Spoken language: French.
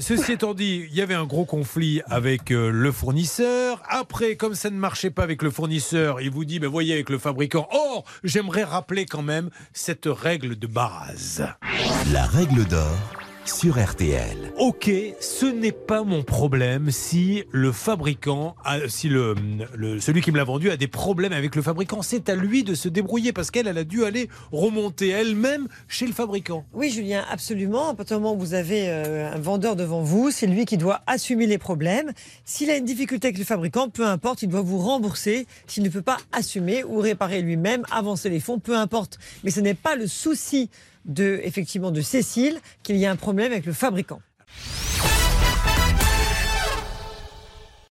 ceci étant dit, il y avait un gros conflit avec euh, le fournisseur. Après, comme ça ne marchait pas avec le fournisseur, il vous dit, ben voyez, avec le fabricant. Or, j'aimerais rappeler quand même cette règle de base. La règle d'or sur RTL. Ok, ce n'est pas mon problème si le fabricant, a- si le, le- celui qui me l'a vendu a des problèmes avec le fabricant. C'est à lui de se débrouiller parce qu'elle, elle a dû aller remonter elle-même chez le fabricant. Oui, Julien, absolument. À partir du moment où vous avez euh, un vendeur devant vous, c'est lui qui doit assumer les problèmes. S'il a une difficulté avec le fabricant, peu importe, il doit vous rembourser s'il ne peut pas assumer ou réparer lui-même, avancer les fonds, peu importe. Mais ce n'est pas le souci de, effectivement, de Cécile qu'il y a un problème avec le fabricant.